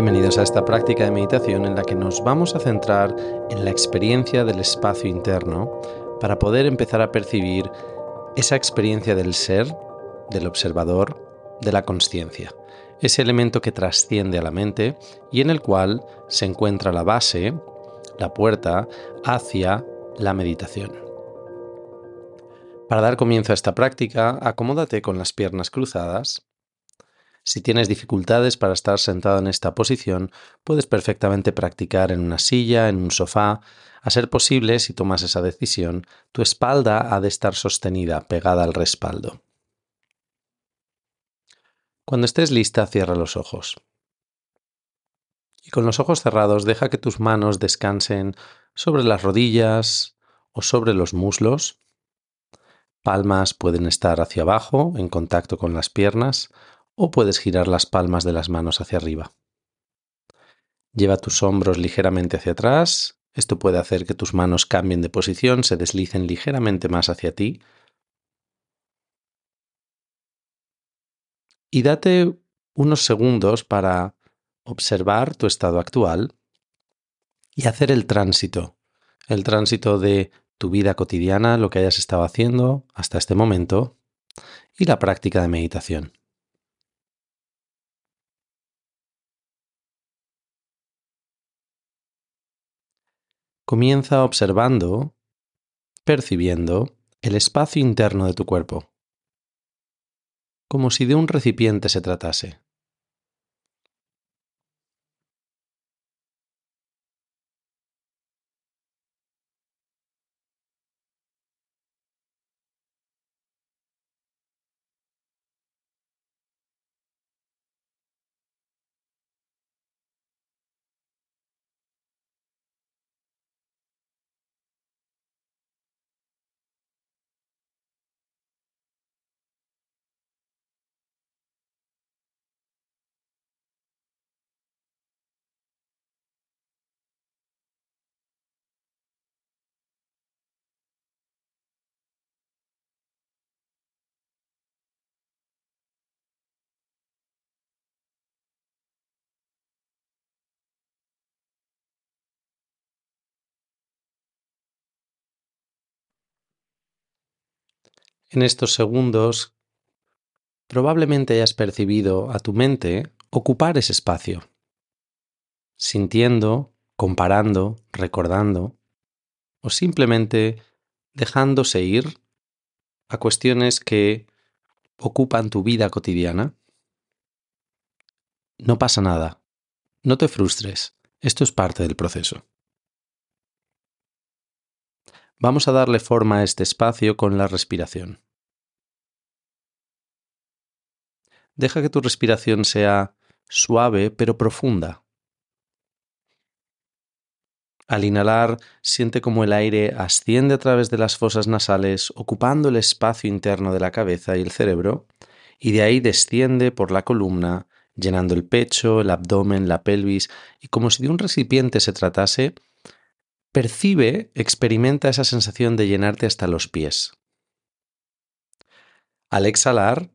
Bienvenidos a esta práctica de meditación en la que nos vamos a centrar en la experiencia del espacio interno para poder empezar a percibir esa experiencia del ser, del observador, de la conciencia, ese elemento que trasciende a la mente y en el cual se encuentra la base, la puerta hacia la meditación. Para dar comienzo a esta práctica, acomódate con las piernas cruzadas si tienes dificultades para estar sentado en esta posición, puedes perfectamente practicar en una silla, en un sofá. A ser posible, si tomas esa decisión, tu espalda ha de estar sostenida, pegada al respaldo. Cuando estés lista, cierra los ojos. Y con los ojos cerrados, deja que tus manos descansen sobre las rodillas o sobre los muslos. Palmas pueden estar hacia abajo, en contacto con las piernas, o puedes girar las palmas de las manos hacia arriba. Lleva tus hombros ligeramente hacia atrás. Esto puede hacer que tus manos cambien de posición, se deslicen ligeramente más hacia ti. Y date unos segundos para observar tu estado actual y hacer el tránsito, el tránsito de tu vida cotidiana, lo que hayas estado haciendo hasta este momento, y la práctica de meditación. Comienza observando, percibiendo el espacio interno de tu cuerpo, como si de un recipiente se tratase. En estos segundos probablemente hayas percibido a tu mente ocupar ese espacio, sintiendo, comparando, recordando, o simplemente dejándose ir a cuestiones que ocupan tu vida cotidiana. No pasa nada, no te frustres, esto es parte del proceso. Vamos a darle forma a este espacio con la respiración. Deja que tu respiración sea suave pero profunda. Al inhalar, siente como el aire asciende a través de las fosas nasales, ocupando el espacio interno de la cabeza y el cerebro, y de ahí desciende por la columna, llenando el pecho, el abdomen, la pelvis, y como si de un recipiente se tratase, percibe, experimenta esa sensación de llenarte hasta los pies. Al exhalar,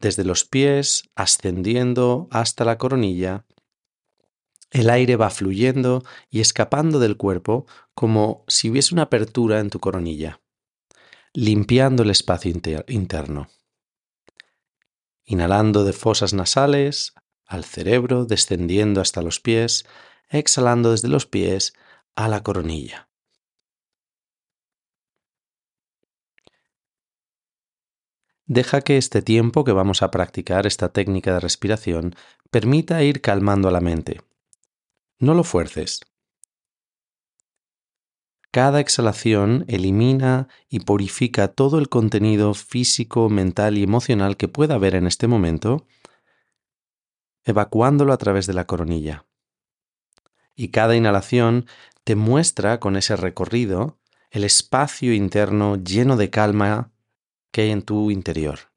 desde los pies, ascendiendo hasta la coronilla, el aire va fluyendo y escapando del cuerpo como si hubiese una apertura en tu coronilla, limpiando el espacio interno. Inhalando de fosas nasales al cerebro, descendiendo hasta los pies, exhalando desde los pies a la coronilla. Deja que este tiempo que vamos a practicar esta técnica de respiración permita ir calmando a la mente. No lo fuerces. Cada exhalación elimina y purifica todo el contenido físico, mental y emocional que pueda haber en este momento, evacuándolo a través de la coronilla. Y cada inhalación te muestra con ese recorrido el espacio interno lleno de calma que hay en tu interior.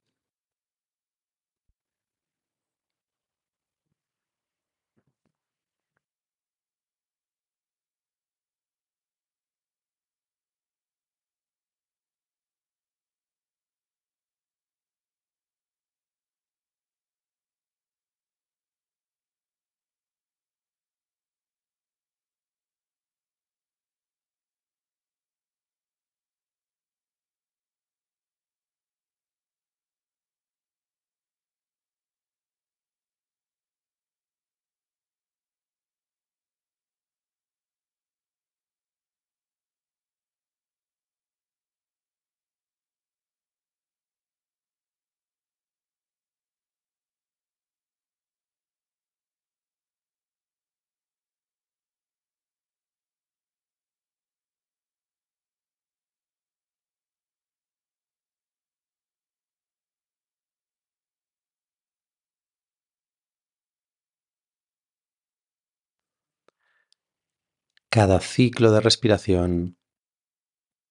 Cada ciclo de respiración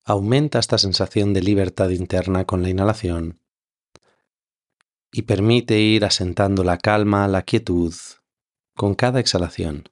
aumenta esta sensación de libertad interna con la inhalación y permite ir asentando la calma, la quietud con cada exhalación.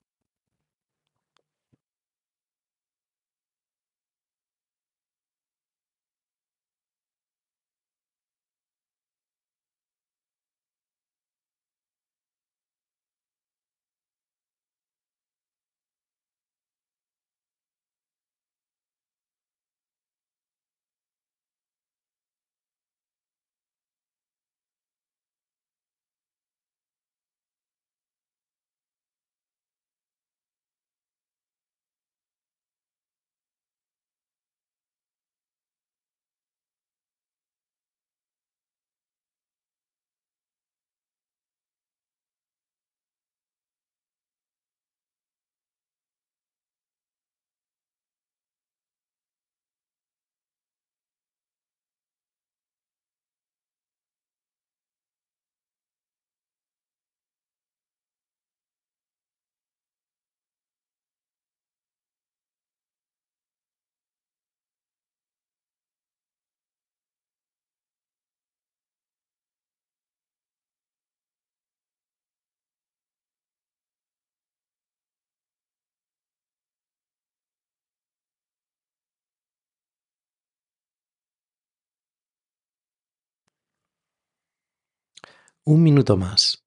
Un minuto más.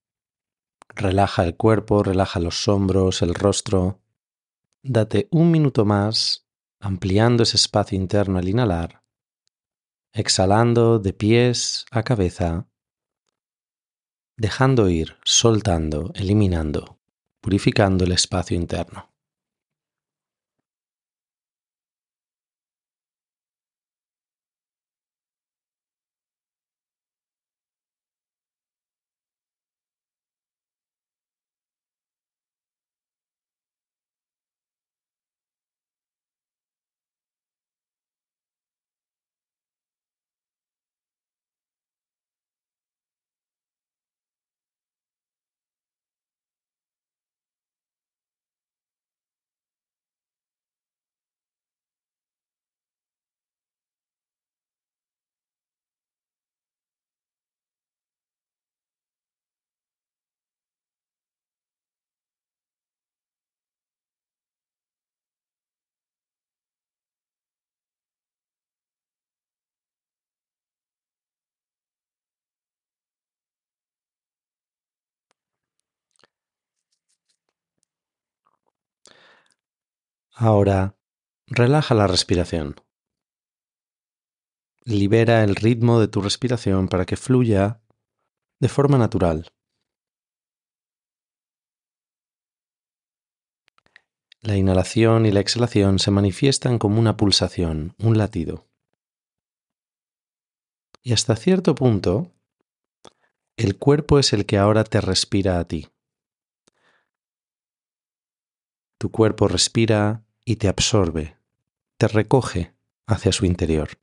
Relaja el cuerpo, relaja los hombros, el rostro. Date un minuto más ampliando ese espacio interno al inhalar, exhalando de pies a cabeza, dejando ir, soltando, eliminando, purificando el espacio interno. Ahora, relaja la respiración. Libera el ritmo de tu respiración para que fluya de forma natural. La inhalación y la exhalación se manifiestan como una pulsación, un latido. Y hasta cierto punto, el cuerpo es el que ahora te respira a ti. Tu cuerpo respira y te absorbe, te recoge hacia su interior.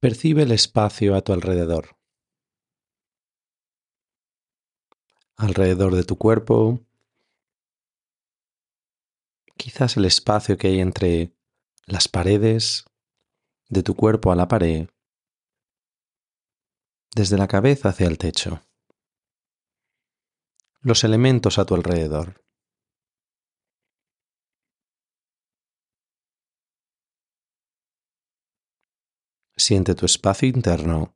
Percibe el espacio a tu alrededor. Alrededor de tu cuerpo, quizás el espacio que hay entre las paredes de tu cuerpo a la pared, desde la cabeza hacia el techo, los elementos a tu alrededor. Siente tu espacio interno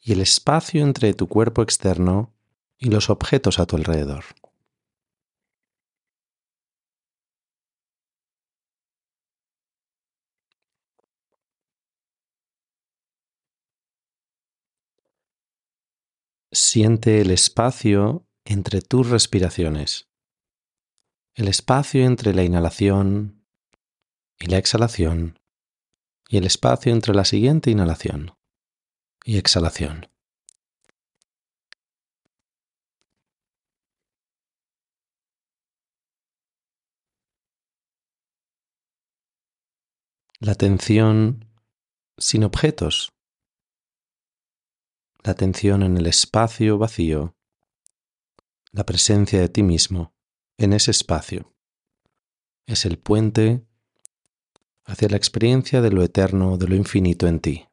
y el espacio entre tu cuerpo externo y los objetos a tu alrededor. Siente el espacio entre tus respiraciones, el espacio entre la inhalación y la exhalación y el espacio entre la siguiente inhalación y exhalación. La atención sin objetos la atención en el espacio vacío, la presencia de ti mismo en ese espacio. Es el puente hacia la experiencia de lo eterno, de lo infinito en ti.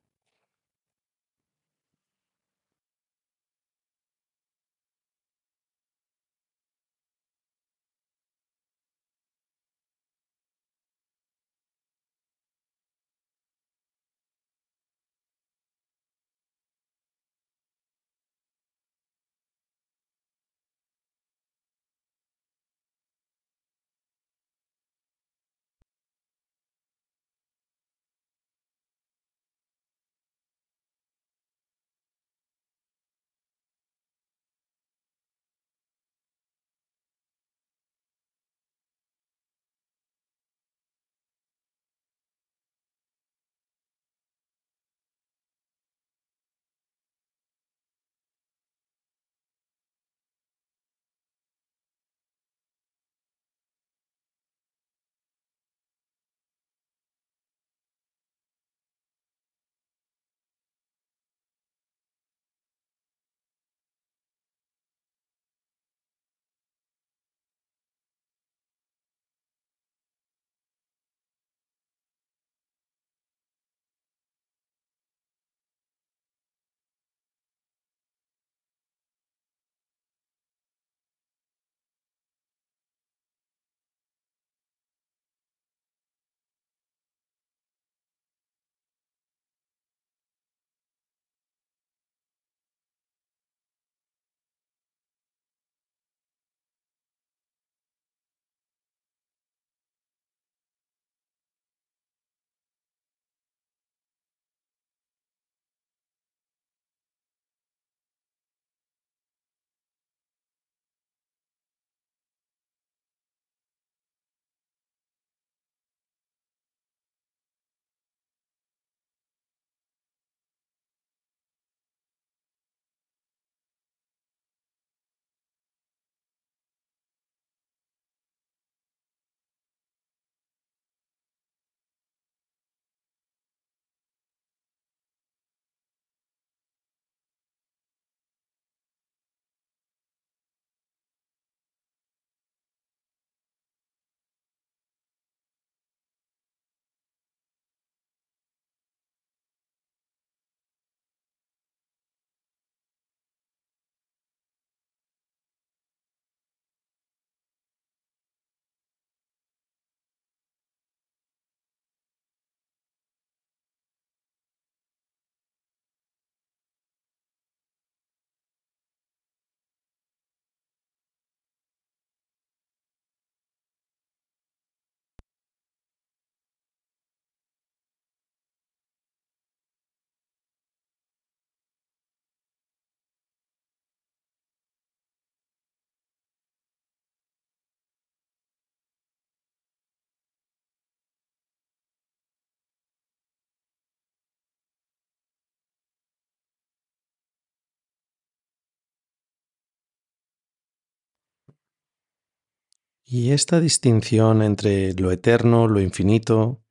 Y esta distinción entre lo eterno, lo infinito,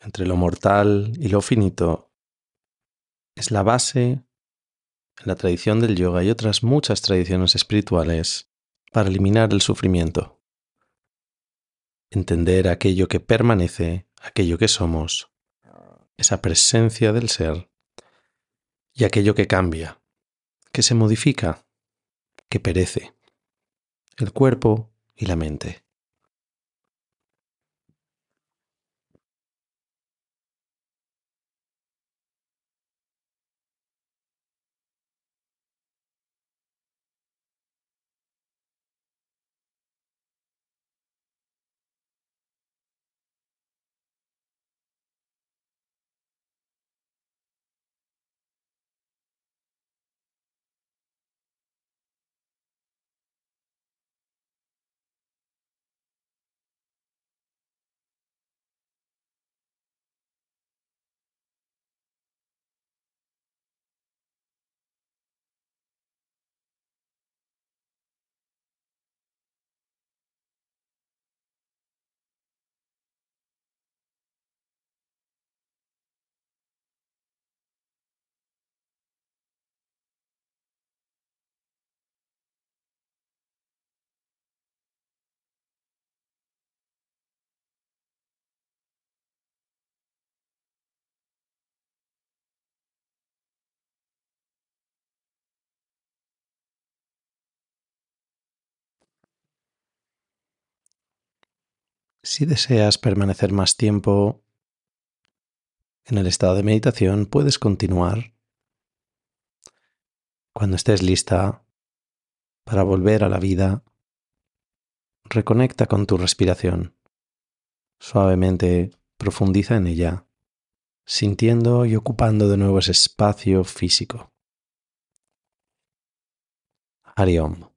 entre lo mortal y lo finito, es la base en la tradición del yoga y otras muchas tradiciones espirituales para eliminar el sufrimiento. Entender aquello que permanece, aquello que somos, esa presencia del ser y aquello que cambia, que se modifica, que perece, el cuerpo y la mente. Si deseas permanecer más tiempo en el estado de meditación, puedes continuar. Cuando estés lista para volver a la vida, reconecta con tu respiración. Suavemente profundiza en ella, sintiendo y ocupando de nuevo ese espacio físico. Hariom.